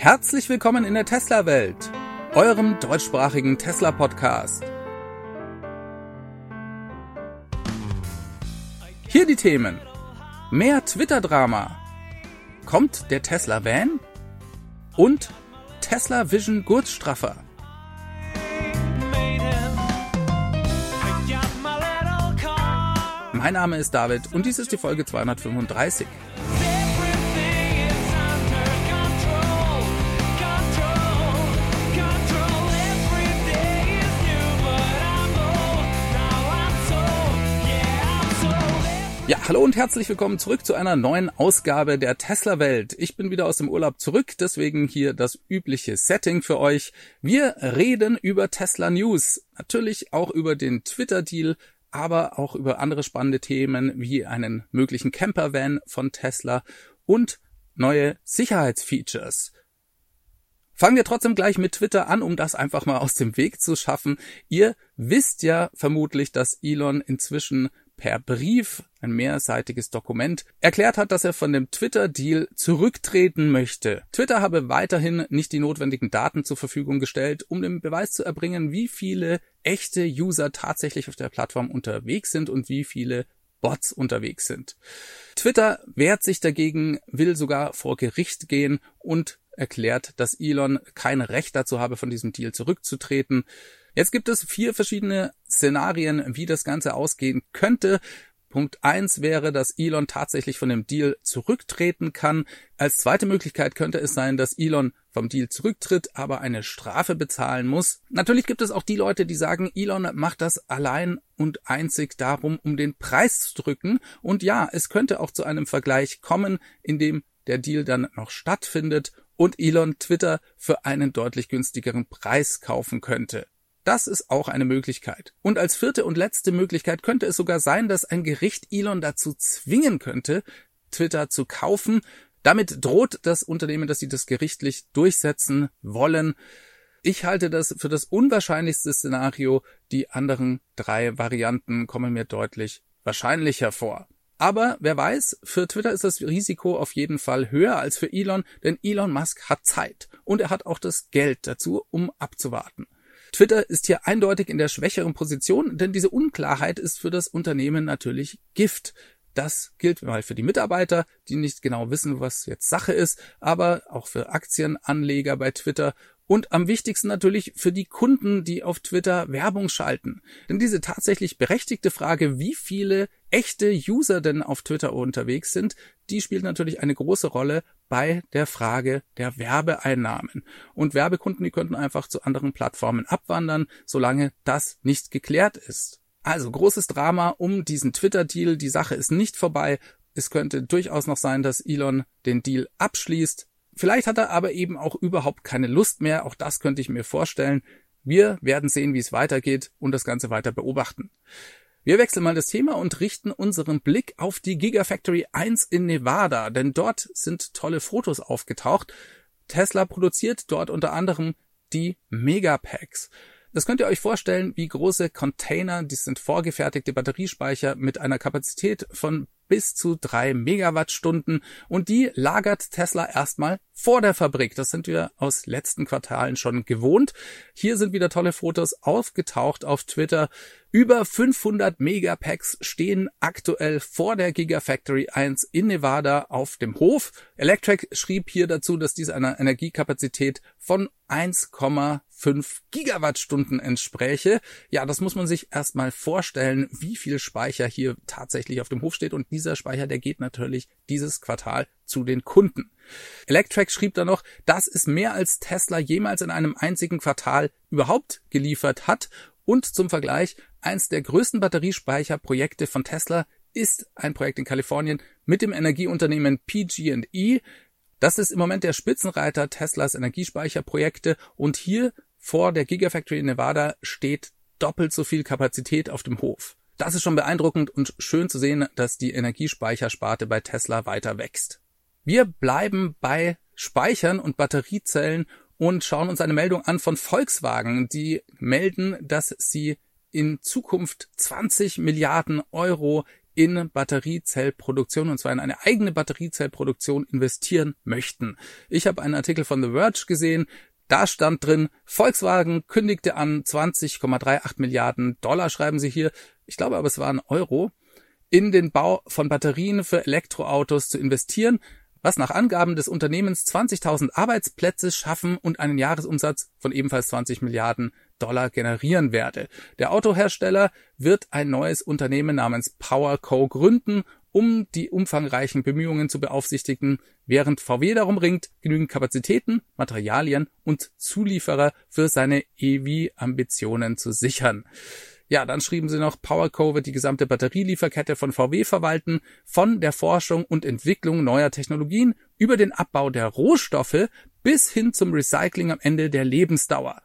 Herzlich willkommen in der Tesla-Welt, eurem deutschsprachigen Tesla-Podcast. Hier die Themen. Mehr Twitter-Drama. Kommt der Tesla-Van? Und Tesla Vision Gurtstraffer. Mein Name ist David und dies ist die Folge 235. Ja, hallo und herzlich willkommen zurück zu einer neuen Ausgabe der Tesla Welt. Ich bin wieder aus dem Urlaub zurück, deswegen hier das übliche Setting für euch. Wir reden über Tesla News, natürlich auch über den Twitter Deal, aber auch über andere spannende Themen wie einen möglichen Campervan von Tesla und neue Sicherheitsfeatures. Fangen wir trotzdem gleich mit Twitter an, um das einfach mal aus dem Weg zu schaffen. Ihr wisst ja vermutlich, dass Elon inzwischen per Brief, ein mehrseitiges Dokument, erklärt hat, dass er von dem Twitter-Deal zurücktreten möchte. Twitter habe weiterhin nicht die notwendigen Daten zur Verfügung gestellt, um den Beweis zu erbringen, wie viele echte User tatsächlich auf der Plattform unterwegs sind und wie viele Bots unterwegs sind. Twitter wehrt sich dagegen, will sogar vor Gericht gehen und erklärt, dass Elon kein Recht dazu habe, von diesem Deal zurückzutreten. Jetzt gibt es vier verschiedene Szenarien, wie das Ganze ausgehen könnte. Punkt eins wäre, dass Elon tatsächlich von dem Deal zurücktreten kann. Als zweite Möglichkeit könnte es sein, dass Elon vom Deal zurücktritt, aber eine Strafe bezahlen muss. Natürlich gibt es auch die Leute, die sagen, Elon macht das allein und einzig darum, um den Preis zu drücken. Und ja, es könnte auch zu einem Vergleich kommen, in dem der Deal dann noch stattfindet und Elon Twitter für einen deutlich günstigeren Preis kaufen könnte. Das ist auch eine Möglichkeit. Und als vierte und letzte Möglichkeit könnte es sogar sein, dass ein Gericht Elon dazu zwingen könnte, Twitter zu kaufen. Damit droht das Unternehmen, dass sie das gerichtlich durchsetzen wollen. Ich halte das für das unwahrscheinlichste Szenario. Die anderen drei Varianten kommen mir deutlich wahrscheinlicher vor. Aber wer weiß, für Twitter ist das Risiko auf jeden Fall höher als für Elon, denn Elon Musk hat Zeit und er hat auch das Geld dazu, um abzuwarten. Twitter ist hier eindeutig in der schwächeren Position, denn diese Unklarheit ist für das Unternehmen natürlich Gift. Das gilt mal für die Mitarbeiter, die nicht genau wissen, was jetzt Sache ist, aber auch für Aktienanleger bei Twitter und am wichtigsten natürlich für die Kunden, die auf Twitter Werbung schalten. Denn diese tatsächlich berechtigte Frage, wie viele echte User denn auf Twitter unterwegs sind, die spielt natürlich eine große Rolle bei der Frage der Werbeeinnahmen. Und Werbekunden, die könnten einfach zu anderen Plattformen abwandern, solange das nicht geklärt ist. Also großes Drama um diesen Twitter-Deal. Die Sache ist nicht vorbei. Es könnte durchaus noch sein, dass Elon den Deal abschließt. Vielleicht hat er aber eben auch überhaupt keine Lust mehr. Auch das könnte ich mir vorstellen. Wir werden sehen, wie es weitergeht und das Ganze weiter beobachten. Wir wechseln mal das Thema und richten unseren Blick auf die Gigafactory 1 in Nevada, denn dort sind tolle Fotos aufgetaucht. Tesla produziert dort unter anderem die Megapacks. Das könnt ihr euch vorstellen, wie große Container, die sind vorgefertigte Batteriespeicher mit einer Kapazität von bis zu drei Megawattstunden und die lagert Tesla erstmal vor der Fabrik. Das sind wir aus letzten Quartalen schon gewohnt. Hier sind wieder tolle Fotos aufgetaucht auf Twitter. Über 500 Megapacks stehen aktuell vor der Gigafactory 1 in Nevada auf dem Hof. Electric schrieb hier dazu, dass dies einer Energiekapazität von 1,5 Gigawattstunden entspräche. Ja, das muss man sich erstmal vorstellen, wie viel Speicher hier tatsächlich auf dem Hof steht. Und dieser Speicher, der geht natürlich dieses Quartal zu den Kunden. Electrack schrieb da noch, das ist mehr als Tesla jemals in einem einzigen Quartal überhaupt geliefert hat. Und zum Vergleich, eins der größten Batteriespeicherprojekte von Tesla ist ein Projekt in Kalifornien mit dem Energieunternehmen PG&E. Das ist im Moment der Spitzenreiter Teslas Energiespeicherprojekte und hier vor der Gigafactory in Nevada steht doppelt so viel Kapazität auf dem Hof. Das ist schon beeindruckend und schön zu sehen, dass die Energiespeichersparte bei Tesla weiter wächst. Wir bleiben bei Speichern und Batteriezellen und schauen uns eine Meldung an von Volkswagen. Die melden, dass sie in Zukunft 20 Milliarden Euro in Batteriezellproduktion und zwar in eine eigene Batteriezellproduktion investieren möchten. Ich habe einen Artikel von The Verge gesehen, da stand drin, Volkswagen kündigte an 20,38 Milliarden Dollar, schreiben sie hier. Ich glaube aber, es waren Euro, in den Bau von Batterien für Elektroautos zu investieren, was nach Angaben des Unternehmens 20.000 Arbeitsplätze schaffen und einen Jahresumsatz von ebenfalls 20 Milliarden Dollar generieren werde. Der Autohersteller wird ein neues Unternehmen namens PowerCo gründen um die umfangreichen Bemühungen zu beaufsichtigen, während VW darum ringt, genügend Kapazitäten, Materialien und Zulieferer für seine EV-Ambitionen zu sichern. Ja, dann schrieben sie noch, PowerCo wird die gesamte Batterielieferkette von VW verwalten, von der Forschung und Entwicklung neuer Technologien über den Abbau der Rohstoffe bis hin zum Recycling am Ende der Lebensdauer.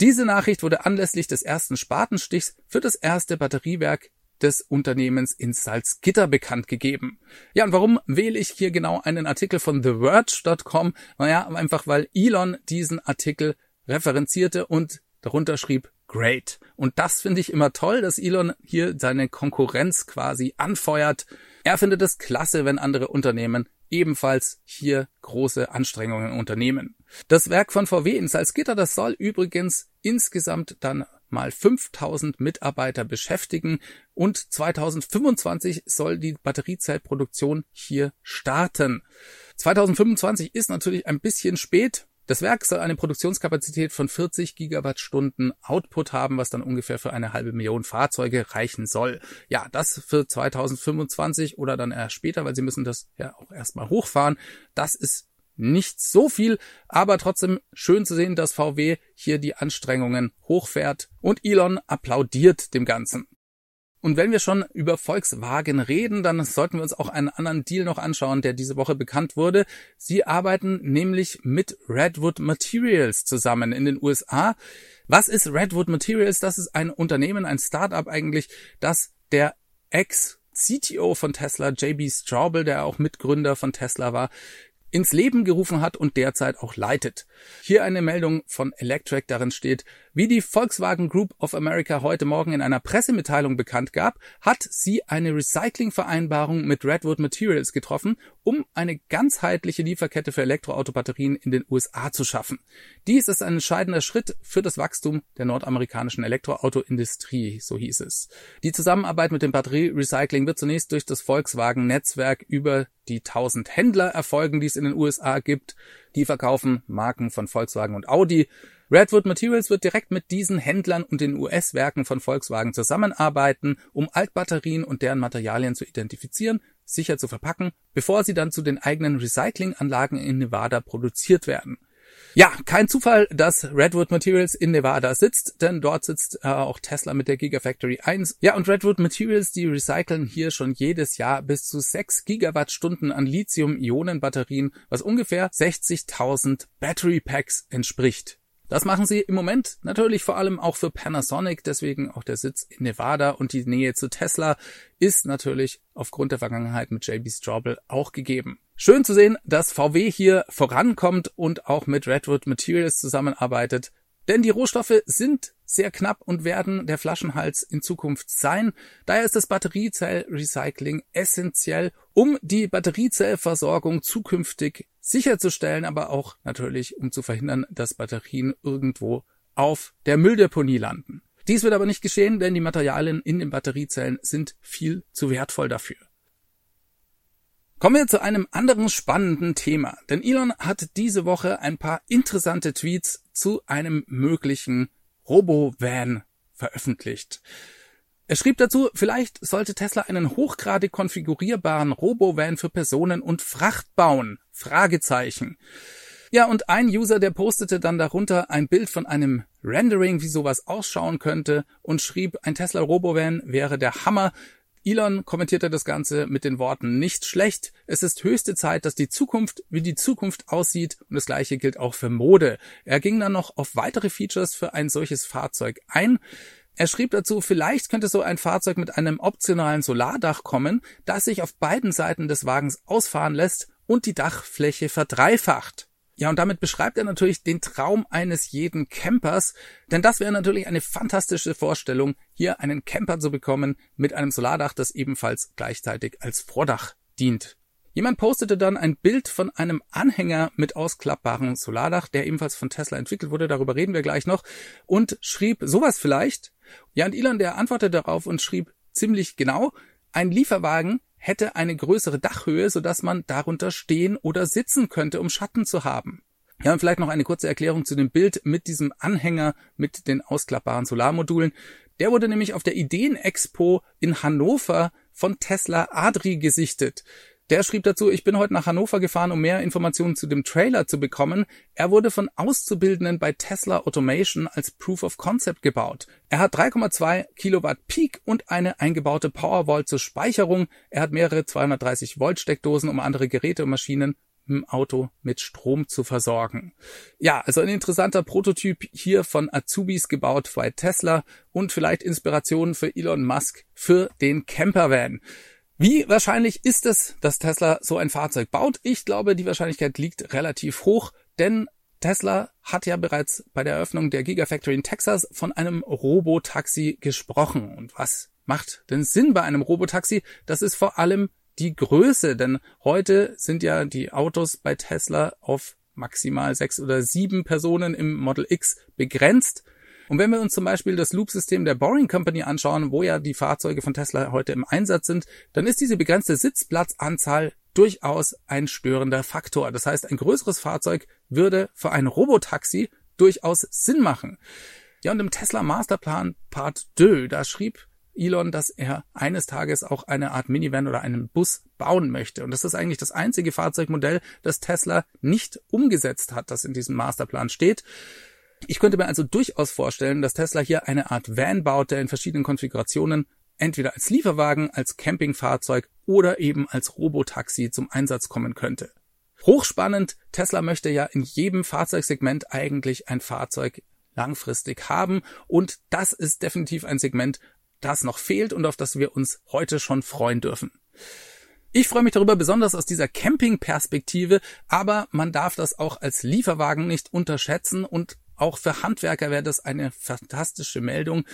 Diese Nachricht wurde anlässlich des ersten Spatenstichs für das erste Batteriewerk des Unternehmens in Salzgitter bekannt gegeben. Ja, und warum wähle ich hier genau einen Artikel von TheVerge.com? Naja, einfach weil Elon diesen Artikel referenzierte und darunter schrieb Great. Und das finde ich immer toll, dass Elon hier seine Konkurrenz quasi anfeuert. Er findet es klasse, wenn andere Unternehmen ebenfalls hier große Anstrengungen unternehmen. Das Werk von VW in Salzgitter, das soll übrigens insgesamt dann mal 5000 Mitarbeiter beschäftigen und 2025 soll die Batteriezellproduktion hier starten. 2025 ist natürlich ein bisschen spät. Das Werk soll eine Produktionskapazität von 40 Gigawattstunden Output haben, was dann ungefähr für eine halbe Million Fahrzeuge reichen soll. Ja, das für 2025 oder dann erst später, weil sie müssen das ja auch erstmal hochfahren. Das ist nicht so viel, aber trotzdem schön zu sehen, dass VW hier die Anstrengungen hochfährt und Elon applaudiert dem Ganzen. Und wenn wir schon über Volkswagen reden, dann sollten wir uns auch einen anderen Deal noch anschauen, der diese Woche bekannt wurde. Sie arbeiten nämlich mit Redwood Materials zusammen in den USA. Was ist Redwood Materials? Das ist ein Unternehmen, ein Startup eigentlich, das der Ex CTO von Tesla, JB Straubel, der auch Mitgründer von Tesla war, ins Leben gerufen hat und derzeit auch leitet. Hier eine Meldung von Electrek, darin steht, wie die Volkswagen Group of America heute Morgen in einer Pressemitteilung bekannt gab, hat sie eine Recyclingvereinbarung mit Redwood Materials getroffen, um eine ganzheitliche Lieferkette für Elektroautobatterien in den USA zu schaffen. Dies ist ein entscheidender Schritt für das Wachstum der nordamerikanischen Elektroautoindustrie, so hieß es. Die Zusammenarbeit mit dem Batterierecycling wird zunächst durch das Volkswagen-Netzwerk über die 1000 Händler erfolgen, die es in den USA gibt. Die verkaufen Marken von Volkswagen und Audi. Redwood Materials wird direkt mit diesen Händlern und den US-Werken von Volkswagen zusammenarbeiten, um Altbatterien und deren Materialien zu identifizieren, sicher zu verpacken, bevor sie dann zu den eigenen Recyclinganlagen in Nevada produziert werden. Ja, kein Zufall, dass Redwood Materials in Nevada sitzt, denn dort sitzt äh, auch Tesla mit der Gigafactory 1. Ja, und Redwood Materials, die recyceln hier schon jedes Jahr bis zu 6 Gigawattstunden an Lithium-Ionen-Batterien, was ungefähr 60.000 Battery Packs entspricht. Das machen sie im Moment natürlich vor allem auch für Panasonic, deswegen auch der Sitz in Nevada und die Nähe zu Tesla ist natürlich aufgrund der Vergangenheit mit JB Straubel auch gegeben. Schön zu sehen, dass VW hier vorankommt und auch mit Redwood Materials zusammenarbeitet, denn die Rohstoffe sind sehr knapp und werden der Flaschenhals in Zukunft sein. Daher ist das Batteriezellrecycling essentiell, um die Batteriezellversorgung zukünftig sicherzustellen, aber auch natürlich, um zu verhindern, dass Batterien irgendwo auf der Mülldeponie landen. Dies wird aber nicht geschehen, denn die Materialien in den Batteriezellen sind viel zu wertvoll dafür. Kommen wir zu einem anderen spannenden Thema, denn Elon hat diese Woche ein paar interessante Tweets zu einem möglichen Robo-Van veröffentlicht. Er schrieb dazu, vielleicht sollte Tesla einen hochgradig konfigurierbaren Robo-Van für Personen und Fracht bauen. Fragezeichen. Ja, und ein User, der postete dann darunter ein Bild von einem Rendering, wie sowas ausschauen könnte und schrieb, ein Tesla Robovan wäre der Hammer. Elon kommentierte das Ganze mit den Worten nicht schlecht. Es ist höchste Zeit, dass die Zukunft wie die Zukunft aussieht und das gleiche gilt auch für Mode. Er ging dann noch auf weitere Features für ein solches Fahrzeug ein. Er schrieb dazu, vielleicht könnte so ein Fahrzeug mit einem optionalen Solardach kommen, das sich auf beiden Seiten des Wagens ausfahren lässt und die Dachfläche verdreifacht. Ja, und damit beschreibt er natürlich den Traum eines jeden Campers, denn das wäre natürlich eine fantastische Vorstellung, hier einen Camper zu bekommen mit einem Solardach, das ebenfalls gleichzeitig als Vordach dient. Jemand postete dann ein Bild von einem Anhänger mit ausklappbarem Solardach, der ebenfalls von Tesla entwickelt wurde, darüber reden wir gleich noch, und schrieb sowas vielleicht. Ja, und Elon, der antwortete darauf und schrieb ziemlich genau, ein Lieferwagen hätte eine größere Dachhöhe, sodass man darunter stehen oder sitzen könnte, um Schatten zu haben. Ja, und vielleicht noch eine kurze Erklärung zu dem Bild mit diesem Anhänger mit den ausklappbaren Solarmodulen. Der wurde nämlich auf der Ideenexpo in Hannover von Tesla Adri gesichtet. Der schrieb dazu, ich bin heute nach Hannover gefahren, um mehr Informationen zu dem Trailer zu bekommen. Er wurde von Auszubildenden bei Tesla Automation als Proof of Concept gebaut. Er hat 3,2 Kilowatt Peak und eine eingebaute Powerwall zur Speicherung. Er hat mehrere 230 Volt Steckdosen, um andere Geräte und Maschinen im Auto mit Strom zu versorgen. Ja, also ein interessanter Prototyp hier von Azubis gebaut bei Tesla und vielleicht Inspiration für Elon Musk für den Campervan. Wie wahrscheinlich ist es, dass Tesla so ein Fahrzeug baut? Ich glaube, die Wahrscheinlichkeit liegt relativ hoch, denn Tesla hat ja bereits bei der Eröffnung der Gigafactory in Texas von einem Robotaxi gesprochen. Und was macht denn Sinn bei einem Robotaxi? Das ist vor allem die Größe, denn heute sind ja die Autos bei Tesla auf maximal sechs oder sieben Personen im Model X begrenzt. Und wenn wir uns zum Beispiel das Loop-System der Boring Company anschauen, wo ja die Fahrzeuge von Tesla heute im Einsatz sind, dann ist diese begrenzte Sitzplatzanzahl durchaus ein störender Faktor. Das heißt, ein größeres Fahrzeug würde für ein Robotaxi durchaus Sinn machen. Ja, und im Tesla Masterplan Part 2, da schrieb Elon, dass er eines Tages auch eine Art Minivan oder einen Bus bauen möchte. Und das ist eigentlich das einzige Fahrzeugmodell, das Tesla nicht umgesetzt hat, das in diesem Masterplan steht. Ich könnte mir also durchaus vorstellen, dass Tesla hier eine Art Van baut, der in verschiedenen Konfigurationen entweder als Lieferwagen, als Campingfahrzeug oder eben als Robotaxi zum Einsatz kommen könnte. Hochspannend, Tesla möchte ja in jedem Fahrzeugsegment eigentlich ein Fahrzeug langfristig haben und das ist definitiv ein Segment, das noch fehlt und auf das wir uns heute schon freuen dürfen. Ich freue mich darüber besonders aus dieser Camping-Perspektive, aber man darf das auch als Lieferwagen nicht unterschätzen und auch für Handwerker wäre das eine fantastische Meldung.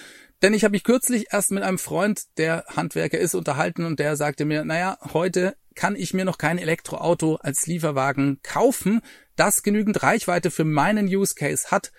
Denn ich habe mich kürzlich erst mit einem Freund, der Handwerker ist, unterhalten und der sagte mir, naja, heute kann ich mir noch kein Elektroauto als Lieferwagen kaufen, das genügend Reichweite für meinen Use Case hat.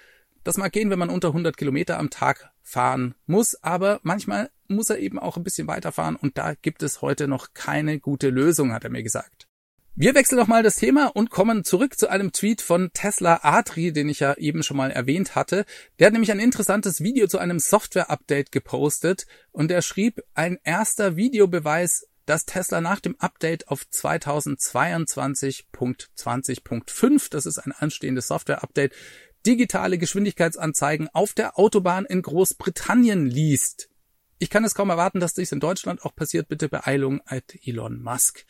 Das mag gehen, wenn man unter 100 Kilometer am Tag fahren muss, aber manchmal muss er eben auch ein bisschen weiterfahren und da gibt es heute noch keine gute Lösung, hat er mir gesagt. Wir wechseln nochmal das Thema und kommen zurück zu einem Tweet von Tesla Atri, den ich ja eben schon mal erwähnt hatte. Der hat nämlich ein interessantes Video zu einem Software-Update gepostet und er schrieb, ein erster Videobeweis, dass Tesla nach dem Update auf 2022.20.5, das ist ein anstehendes Software-Update, digitale Geschwindigkeitsanzeigen auf der Autobahn in Großbritannien liest. Ich kann es kaum erwarten, dass dies in Deutschland auch passiert. Bitte Beeilung at Elon Musk.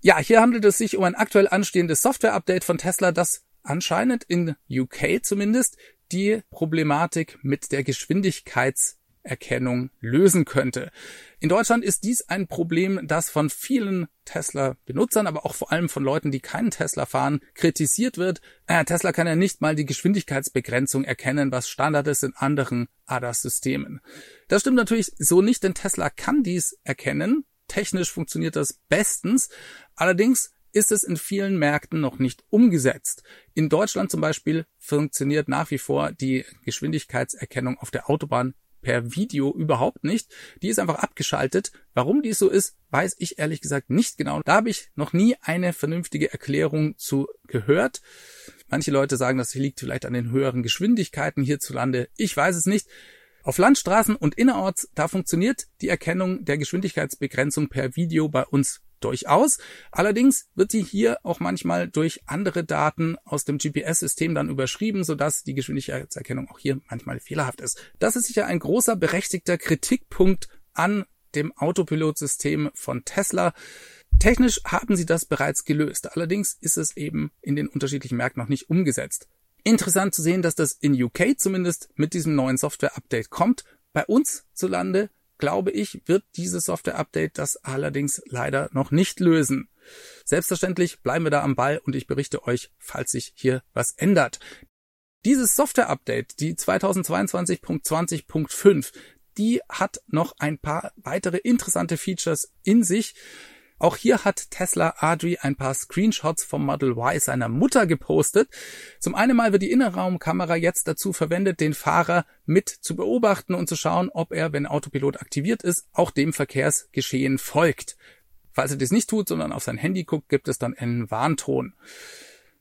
Ja, hier handelt es sich um ein aktuell anstehendes Software-Update von Tesla, das anscheinend in UK zumindest die Problematik mit der Geschwindigkeitserkennung lösen könnte. In Deutschland ist dies ein Problem, das von vielen Tesla-Benutzern, aber auch vor allem von Leuten, die keinen Tesla fahren, kritisiert wird. Äh, Tesla kann ja nicht mal die Geschwindigkeitsbegrenzung erkennen, was Standard ist in anderen ADAS-Systemen. Das stimmt natürlich so nicht, denn Tesla kann dies erkennen. Technisch funktioniert das bestens, Allerdings ist es in vielen Märkten noch nicht umgesetzt. In Deutschland zum Beispiel funktioniert nach wie vor die Geschwindigkeitserkennung auf der Autobahn per Video überhaupt nicht. Die ist einfach abgeschaltet. Warum dies so ist, weiß ich ehrlich gesagt nicht genau. Da habe ich noch nie eine vernünftige Erklärung zu gehört. Manche Leute sagen, das liegt vielleicht an den höheren Geschwindigkeiten hierzulande. Ich weiß es nicht. Auf Landstraßen und innerorts, da funktioniert die Erkennung der Geschwindigkeitsbegrenzung per Video bei uns durchaus. Allerdings wird sie hier auch manchmal durch andere Daten aus dem GPS-System dann überschrieben, sodass die Geschwindigkeitserkennung auch hier manchmal fehlerhaft ist. Das ist sicher ein großer berechtigter Kritikpunkt an dem Autopilot-System von Tesla. Technisch haben sie das bereits gelöst. Allerdings ist es eben in den unterschiedlichen Märkten noch nicht umgesetzt. Interessant zu sehen, dass das in UK zumindest mit diesem neuen Software-Update kommt. Bei uns zulande glaube ich, wird dieses Software-Update das allerdings leider noch nicht lösen. Selbstverständlich bleiben wir da am Ball und ich berichte euch, falls sich hier was ändert. Dieses Software-Update, die 2022.20.5, die hat noch ein paar weitere interessante Features in sich. Auch hier hat Tesla Adri ein paar Screenshots vom Model Y seiner Mutter gepostet. Zum einen mal wird die Innenraumkamera jetzt dazu verwendet, den Fahrer mit zu beobachten und zu schauen, ob er, wenn Autopilot aktiviert ist, auch dem Verkehrsgeschehen folgt. Falls er das nicht tut, sondern auf sein Handy guckt, gibt es dann einen Warnton.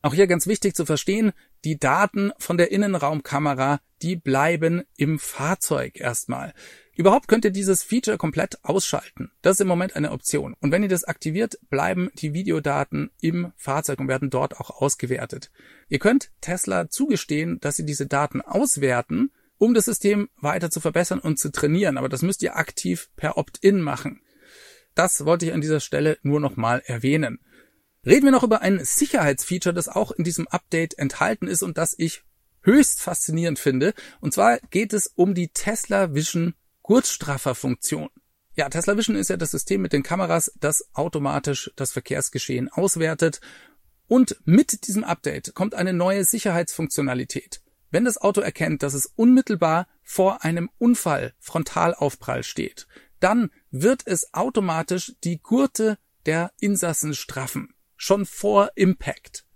Auch hier ganz wichtig zu verstehen, die Daten von der Innenraumkamera, die bleiben im Fahrzeug erstmal. Überhaupt könnt ihr dieses Feature komplett ausschalten. Das ist im Moment eine Option. Und wenn ihr das aktiviert, bleiben die Videodaten im Fahrzeug und werden dort auch ausgewertet. Ihr könnt Tesla zugestehen, dass sie diese Daten auswerten, um das System weiter zu verbessern und zu trainieren. Aber das müsst ihr aktiv per Opt-in machen. Das wollte ich an dieser Stelle nur nochmal erwähnen. Reden wir noch über ein Sicherheitsfeature, das auch in diesem Update enthalten ist und das ich höchst faszinierend finde. Und zwar geht es um die Tesla Vision Gurtstraffer-Funktion. Ja, Tesla Vision ist ja das System mit den Kameras, das automatisch das Verkehrsgeschehen auswertet. Und mit diesem Update kommt eine neue Sicherheitsfunktionalität. Wenn das Auto erkennt, dass es unmittelbar vor einem Unfall Frontalaufprall steht, dann wird es automatisch die Gurte der Insassen straffen. Schon vor Impact.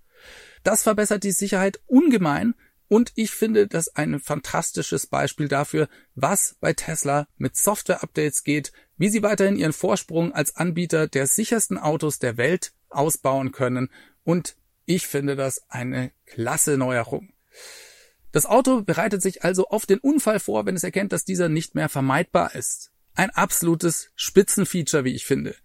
Das verbessert die Sicherheit ungemein, und ich finde das ein fantastisches Beispiel dafür, was bei Tesla mit Software-Updates geht, wie sie weiterhin ihren Vorsprung als Anbieter der sichersten Autos der Welt ausbauen können. Und ich finde das eine klasse Neuerung. Das Auto bereitet sich also auf den Unfall vor, wenn es erkennt, dass dieser nicht mehr vermeidbar ist. Ein absolutes Spitzenfeature, wie ich finde.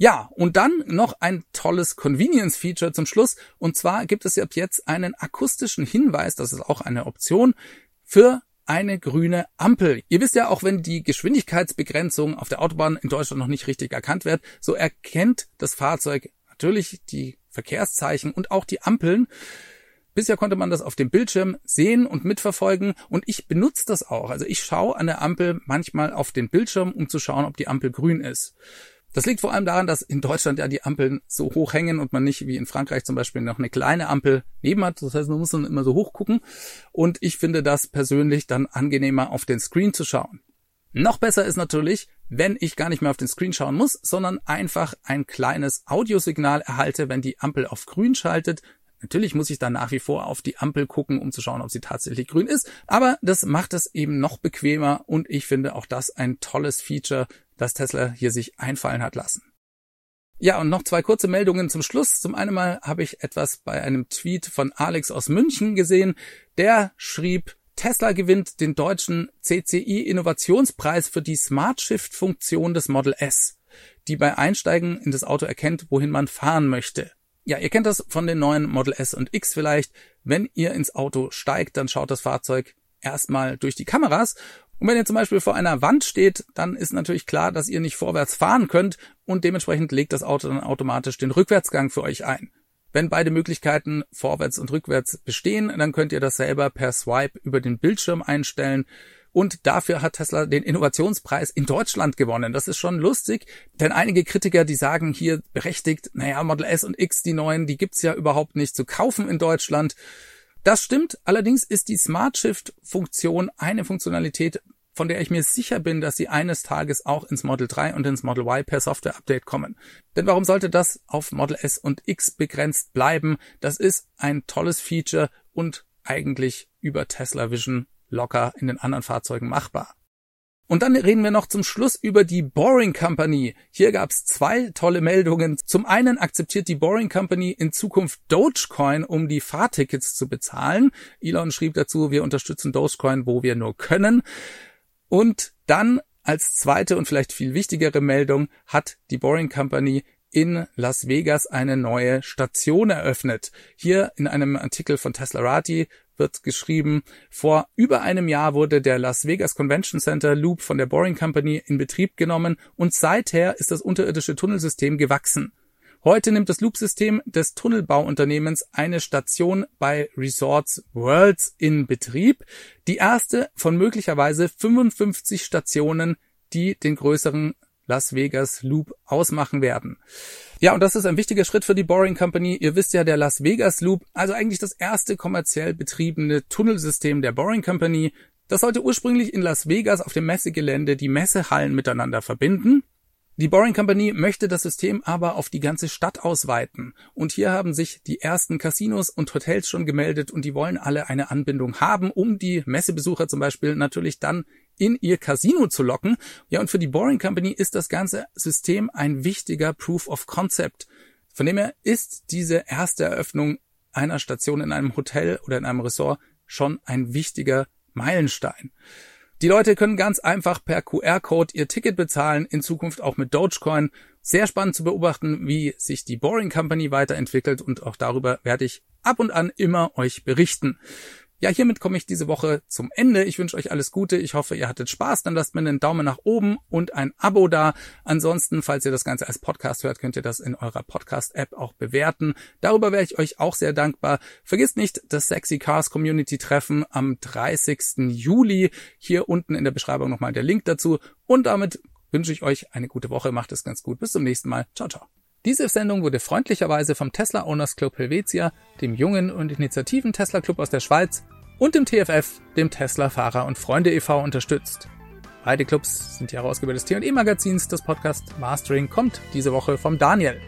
Ja, und dann noch ein tolles Convenience-Feature zum Schluss. Und zwar gibt es ab jetzt einen akustischen Hinweis, das ist auch eine Option, für eine grüne Ampel. Ihr wisst ja, auch wenn die Geschwindigkeitsbegrenzung auf der Autobahn in Deutschland noch nicht richtig erkannt wird, so erkennt das Fahrzeug natürlich die Verkehrszeichen und auch die Ampeln. Bisher konnte man das auf dem Bildschirm sehen und mitverfolgen und ich benutze das auch. Also ich schaue an der Ampel manchmal auf den Bildschirm, um zu schauen, ob die Ampel grün ist. Das liegt vor allem daran, dass in Deutschland ja die Ampeln so hoch hängen und man nicht wie in Frankreich zum Beispiel noch eine kleine Ampel neben hat. Das heißt, man muss dann immer so hoch gucken. Und ich finde das persönlich dann angenehmer auf den Screen zu schauen. Noch besser ist natürlich, wenn ich gar nicht mehr auf den Screen schauen muss, sondern einfach ein kleines Audiosignal erhalte, wenn die Ampel auf grün schaltet. Natürlich muss ich dann nach wie vor auf die Ampel gucken, um zu schauen, ob sie tatsächlich grün ist. Aber das macht es eben noch bequemer und ich finde auch das ein tolles Feature, das Tesla hier sich einfallen hat lassen. Ja, und noch zwei kurze Meldungen zum Schluss. Zum einen mal habe ich etwas bei einem Tweet von Alex aus München gesehen. Der schrieb, Tesla gewinnt den deutschen CCI Innovationspreis für die Smart Shift Funktion des Model S, die bei Einsteigen in das Auto erkennt, wohin man fahren möchte. Ja, ihr kennt das von den neuen Model S und X vielleicht. Wenn ihr ins Auto steigt, dann schaut das Fahrzeug erstmal durch die Kameras und wenn ihr zum Beispiel vor einer Wand steht, dann ist natürlich klar, dass ihr nicht vorwärts fahren könnt und dementsprechend legt das Auto dann automatisch den Rückwärtsgang für euch ein. Wenn beide Möglichkeiten vorwärts und rückwärts bestehen, dann könnt ihr das selber per Swipe über den Bildschirm einstellen. Und dafür hat Tesla den Innovationspreis in Deutschland gewonnen. Das ist schon lustig, denn einige Kritiker, die sagen hier berechtigt, naja, Model S und X, die neuen, die gibt's ja überhaupt nicht zu kaufen in Deutschland. Das stimmt, allerdings ist die Smart Shift Funktion eine Funktionalität, von der ich mir sicher bin, dass sie eines Tages auch ins Model 3 und ins Model Y per Software Update kommen. Denn warum sollte das auf Model S und X begrenzt bleiben? Das ist ein tolles Feature und eigentlich über Tesla Vision locker in den anderen Fahrzeugen machbar. Und dann reden wir noch zum Schluss über die Boring Company. Hier gab es zwei tolle Meldungen. Zum einen akzeptiert die Boring Company in Zukunft Dogecoin, um die Fahrtickets zu bezahlen. Elon schrieb dazu, wir unterstützen Dogecoin, wo wir nur können. Und dann als zweite und vielleicht viel wichtigere Meldung hat die Boring Company in Las Vegas eine neue Station eröffnet. Hier in einem Artikel von Teslarati wird geschrieben, vor über einem Jahr wurde der Las Vegas Convention Center Loop von der Boring Company in Betrieb genommen und seither ist das unterirdische Tunnelsystem gewachsen. Heute nimmt das Loop-System des Tunnelbauunternehmens eine Station bei Resorts Worlds in Betrieb. Die erste von möglicherweise 55 Stationen, die den größeren Las Vegas Loop ausmachen werden. Ja, und das ist ein wichtiger Schritt für die Boring Company. Ihr wisst ja, der Las Vegas Loop, also eigentlich das erste kommerziell betriebene Tunnelsystem der Boring Company, das sollte ursprünglich in Las Vegas auf dem Messegelände die Messehallen miteinander verbinden. Die Boring Company möchte das System aber auf die ganze Stadt ausweiten. Und hier haben sich die ersten Casinos und Hotels schon gemeldet und die wollen alle eine Anbindung haben, um die Messebesucher zum Beispiel natürlich dann in ihr Casino zu locken. Ja, und für die Boring Company ist das ganze System ein wichtiger Proof of Concept. Von dem her ist diese erste Eröffnung einer Station in einem Hotel oder in einem Resort schon ein wichtiger Meilenstein. Die Leute können ganz einfach per QR-Code ihr Ticket bezahlen, in Zukunft auch mit Dogecoin. Sehr spannend zu beobachten, wie sich die Boring Company weiterentwickelt und auch darüber werde ich ab und an immer euch berichten. Ja, hiermit komme ich diese Woche zum Ende. Ich wünsche euch alles Gute. Ich hoffe, ihr hattet Spaß. Dann lasst mir einen Daumen nach oben und ein Abo da. Ansonsten, falls ihr das Ganze als Podcast hört, könnt ihr das in eurer Podcast-App auch bewerten. Darüber wäre ich euch auch sehr dankbar. Vergisst nicht das Sexy Cars Community Treffen am 30. Juli. Hier unten in der Beschreibung nochmal der Link dazu. Und damit wünsche ich euch eine gute Woche. Macht es ganz gut. Bis zum nächsten Mal. Ciao, ciao. Diese Sendung wurde freundlicherweise vom Tesla Owners Club Helvetia, dem jungen und initiativen Tesla Club aus der Schweiz und dem TFF, dem Tesla Fahrer und Freunde e.V. unterstützt. Beide Clubs sind die Herausgeber des T&E Magazins. Das Podcast Mastering kommt diese Woche vom Daniel.